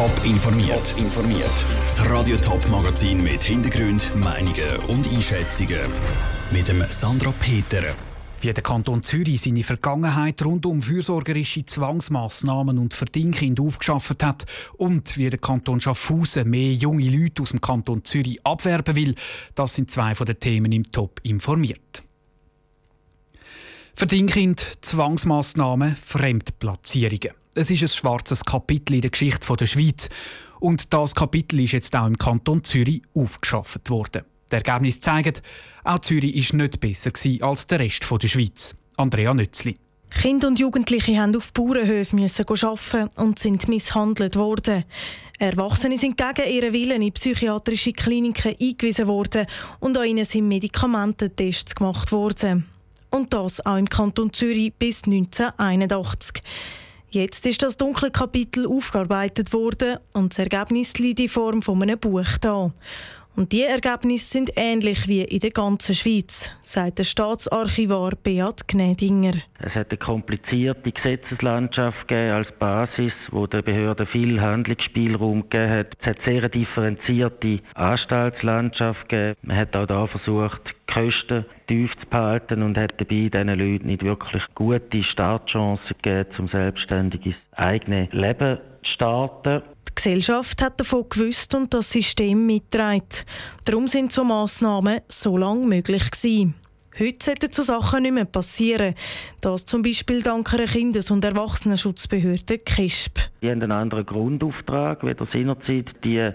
Top informiert. informiert. Das Radio Top Magazin mit Hintergrund, Meinungen und Einschätzungen mit dem Sandra Peter. Wie der Kanton Zürich seine Vergangenheit rund um fürsorgerische Zwangsmaßnahmen und Verdingkind aufgeschafft hat und wie der Kanton Schaffhausen mehr junge Leute aus dem Kanton Zürich abwerben will, das sind zwei von den Themen im Top informiert. Verdingkind, Zwangsmaßnahmen, Fremdplatzierungen. Es ist ein schwarzes Kapitel in der Geschichte der Schweiz. Und das Kapitel ist jetzt auch im Kanton Zürich aufgeschafft worden. Die Ergebnisse zeigen, auch Zürich war nicht besser als der Rest der Schweiz. Andrea Nützli. Kinder und Jugendliche mussten auf Bauernhöfen arbeiten und sind misshandelt worden. Erwachsene sind gegen ihren Willen in psychiatrische Kliniken eingewiesen worden und an ihnen sind Medikamententests gemacht worden. Und das auch im Kanton Zürich bis 1981. Jetzt ist das dunkle Kapitel aufgearbeitet worden und das Ergebnis liegt in Form von einem Buch da. Und die Ergebnisse sind ähnlich wie in der ganzen Schweiz, sagt der Staatsarchivar Beat Gnädinger. Es hat eine komplizierte Gesetzeslandschaft gegeben als Basis, wo der Behörde viel Handlungsspielraum gegeben hat. Es hat sehr eine Anstaltslandschaft gegeben. Man hat auch da versucht, die Kosten tief zu behalten und hat dabei diesen Leuten nicht wirklich gute Startchancen gegeben, um selbstständig ins eigene Leben zu starten. Die Gesellschaft hat davon gewusst und das System mitgetragen. Darum sind so Massnahmen so lange möglich gewesen. Heute sollten so Sachen nicht mehr passieren. Das zum Beispiel dank einer Kindes- und Erwachsenenschutzbehörde KESP. Die haben einen anderen Grundauftrag wie der seinerzeit. Die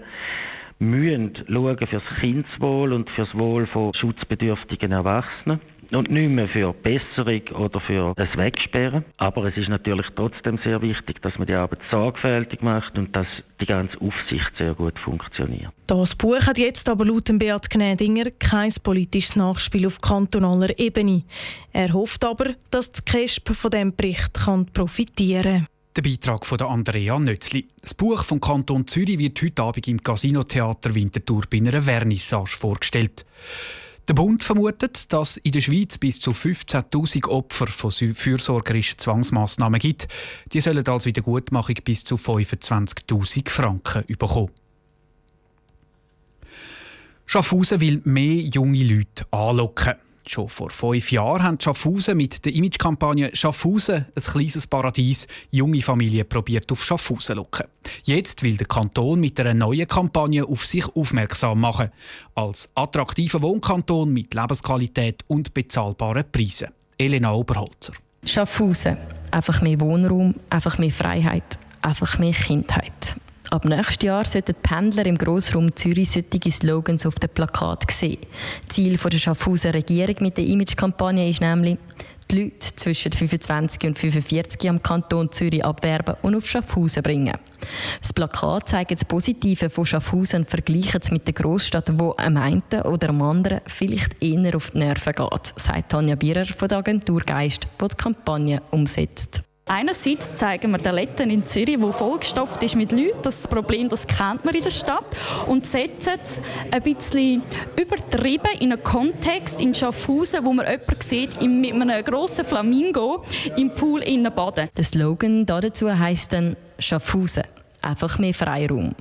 müssen schauen für das Kindeswohl und für das Wohl von schutzbedürftigen Erwachsenen und nicht mehr für Besserung oder für das Wegsperren. Aber es ist natürlich trotzdem sehr wichtig, dass man die Arbeit sorgfältig macht und dass die ganze Aufsicht sehr gut funktioniert. Das Buch hat jetzt aber laut Beat Gnädinger kein politisches Nachspiel auf kantonaler Ebene. Er hofft aber, dass die KESP von diesem Bericht kann profitieren kann. Der Beitrag von Andrea Nötzli. Das Buch vom Kanton Zürich wird heute Abend im Casino Theater Winterthur bei einer Vernissage vorgestellt. Der Bund vermutet, dass in der Schweiz bis zu 15.000 Opfer von fürsorgerischen Zwangsmaßnahmen gibt. Die sollen als Wiedergutmachung bis zu 25.000 Franken bekommen. Schaffhausen will mehr junge Leute anlocken. Schon vor fünf Jahren haben Schaffhausen mit der Imagekampagne Schaffhausen, ein kleines Paradies, junge Familien probiert auf Schaffhausen zu locken. Jetzt will der Kanton mit einer neuen Kampagne auf sich aufmerksam machen. Als attraktiver Wohnkanton mit Lebensqualität und bezahlbaren Preisen. Elena Oberholzer. Schaffhausen. Einfach mehr Wohnraum, einfach mehr Freiheit, einfach mehr Kindheit. Ab nächstes Jahr sollten Pendler im Grossraum Zürich solche Slogans auf dem Plakat sehen. Ziel der Schaffhauser Regierung mit der Imagekampagne ist nämlich, die Leute zwischen 25 und 45 am Kanton Zürich abwerben und auf Schaffhausen bringen. Das Plakat zeigt das Positive von Schaffhausen und vergleicht es mit der Großstadt, wo am einen oder am anderen vielleicht eher auf die Nerven geht, sagt Tanja Bierer von der Agentur Geist, die die Kampagne umsetzt. Einerseits zeigen wir den Letten in Zürich, wo vollgestopft ist mit Leuten. Das Problem, das kennt man in der Stadt. Und setzen es ein bisschen übertrieben in einen Kontext in Schaffhausen, wo man jemanden sieht mit einem grossen Flamingo im Pool innen baden. Der Slogan dazu heisst dann Schaffhausen. Einfach mehr Freiraum.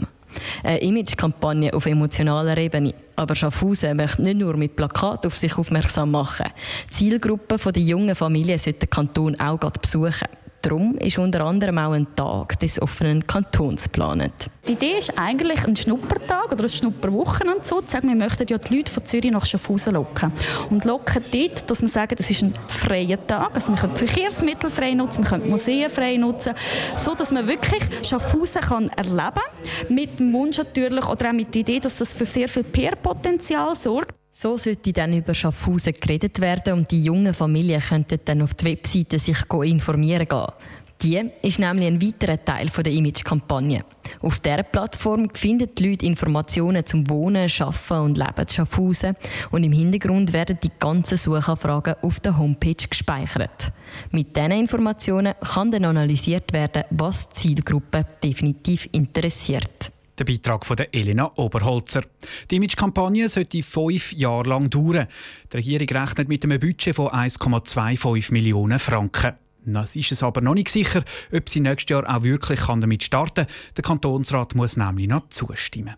Eine Imagekampagne auf emotionaler Ebene. Aber Schaffhausen möchte nicht nur mit Plakaten auf sich aufmerksam machen. Die Zielgruppe der jungen Familien sollte den Kanton auch besuchen. Darum ist unter anderem auch ein Tag des offenen Kantons geplant. Die Idee ist eigentlich ein Schnuppertag oder ein Schnupperwochenende sozusagen. Wir möchten ja die Leute von Zürich nach Schaffhausen locken. Und locken dort, dass wir sagen, das ist ein freier Tag. Also wir können Verkehrsmittel frei nutzen, wir können Museen frei nutzen, so dass man wirklich Schaffhausen kann erleben kann. Mit dem Wunsch natürlich oder auch mit der Idee, dass das für sehr viel PR-Potenzial sorgt. So sollte dann über Schaffhausen geredet werden und die jungen Familien könnten dann auf die Webseite sich informieren gehen. Die ist nämlich ein weiterer Teil der Image-Kampagne. Auf dieser Plattform finden die Leute Informationen zum Wohnen, Arbeiten und Leben zu Schaffhausen und im Hintergrund werden die ganzen Suchanfragen auf der Homepage gespeichert. Mit diesen Informationen kann dann analysiert werden, was die Zielgruppe definitiv interessiert. Der Beitrag von Elena Oberholzer. Die Image-Kampagne sollte fünf Jahre lang dauern. Die Regierung rechnet mit einem Budget von 1,25 Millionen Franken. Das ist es aber noch nicht sicher, ob sie nächstes Jahr auch wirklich damit starten kann. Der Kantonsrat muss nämlich noch zustimmen.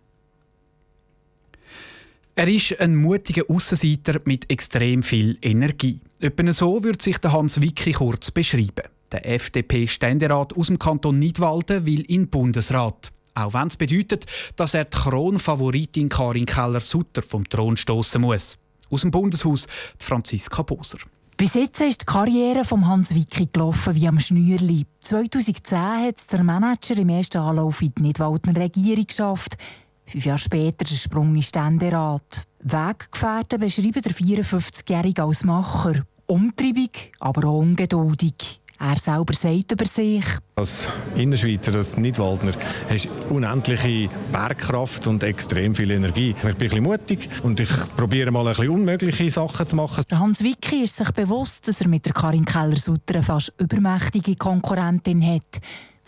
Er ist ein mutiger Aussenseiter mit extrem viel Energie. Etwa so würde sich der Hans Wicki kurz beschreiben. Der FDP-Ständerat aus dem Kanton Nidwalden will in den Bundesrat. Auch wenn es bedeutet, dass er die Kronfavoritin Karin Keller-Sutter vom Thron stoßen muss. Aus dem Bundeshaus Franziska Boser. Bis jetzt ist die Karriere von Hans Wicki gelaufen wie am Schnürli. 2010 hat der Manager im ersten Anlauf in die Nidwaldner Regierung geschafft. Fünf Jahre später der Sprung in Ständerat. Weggefährten beschreiben der 54-Jährige als Macher. Umtriebig, aber auch ungeduldig. Er selber sagt über sich. Als Innerschweizer, als Nidwaldner, hast du unendliche Bergkraft und extrem viel Energie. Ich bin ein bisschen mutig und ich probiere mal ein bisschen unmögliche Sachen zu machen. Hans Wicki ist sich bewusst, dass er mit der Karin Keller-Sutter eine fast übermächtige Konkurrentin hat.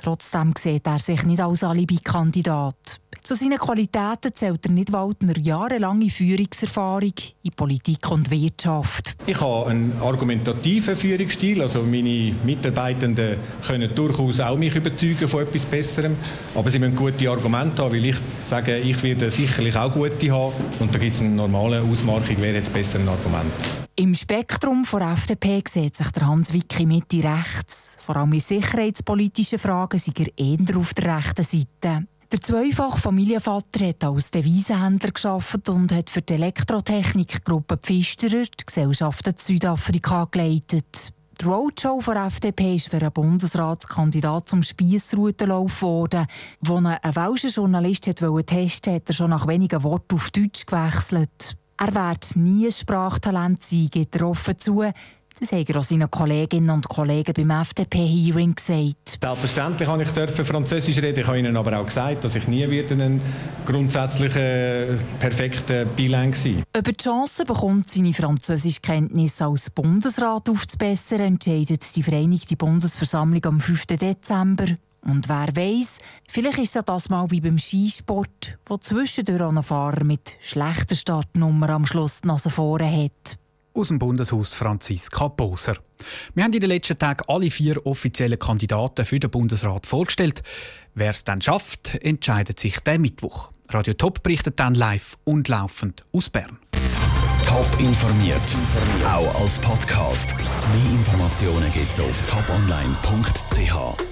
Trotzdem sieht er sich nicht als Alibi-Kandidat. Zu seinen Qualitäten zählt er nicht Waldner jahrelange Führungserfahrung in Politik und Wirtschaft. Ich habe einen argumentativen Führungsstil, also meine Mitarbeitenden können durchaus auch mich überzeugen von etwas Besserem, aber sie müssen gute Argumente haben, weil ich sage, ich werde sicherlich auch gute haben und da gibt es eine normale Ausmarkung, wer jetzt besser ein Argument. Im Spektrum der FDP sieht sich der Hans Wicki Mitte rechts. Vor allem in sicherheitspolitischen Fragen sei er eher auf der rechten Seite. Der zweifache Familienvater hat als Devisenhändler geschafft und hat für die Elektrotechnikgruppe Pfisterer die Gesellschaft in Südafrika geleitet. Die Roadshow der FDP ist für einen Bundesratskandidat zum Spiessroutenlauf geworden. Als ein Welscher Journalist wollte testen, hat er schon nach wenigen Worten auf Deutsch gewechselt. Er wird nie ein Sprachtalent sein, geht er offen zu. Das haben auch seine Kolleginnen und Kollegen beim FDP-Hearing gesagt. Selbstverständlich habe ich dürfen Französisch reden. Ich habe ihnen aber auch gesagt, dass ich nie wieder ein grundsätzlicher, perfekter Bilang sein Über die Chance bekommt, seine Französischkenntnisse als Bundesrat aufzubessern, entscheidet die Vereinigte Bundesversammlung am 5. Dezember. Und wer weiß, vielleicht ist es ja das mal wie beim Skisport, wo zwischendurch ein Fahrer mit schlechter Startnummer am Schluss die Nase vorne hat aus dem Bundeshaus Franziska Boser. Wir haben in den letzten Tagen alle vier offiziellen Kandidaten für den Bundesrat vorgestellt. Wer es dann schafft, entscheidet sich der Mittwoch. Radio Top berichtet dann live und laufend aus Bern. Top informiert, auch als Podcast. Mehr Informationen gibt es auf toponline.ch.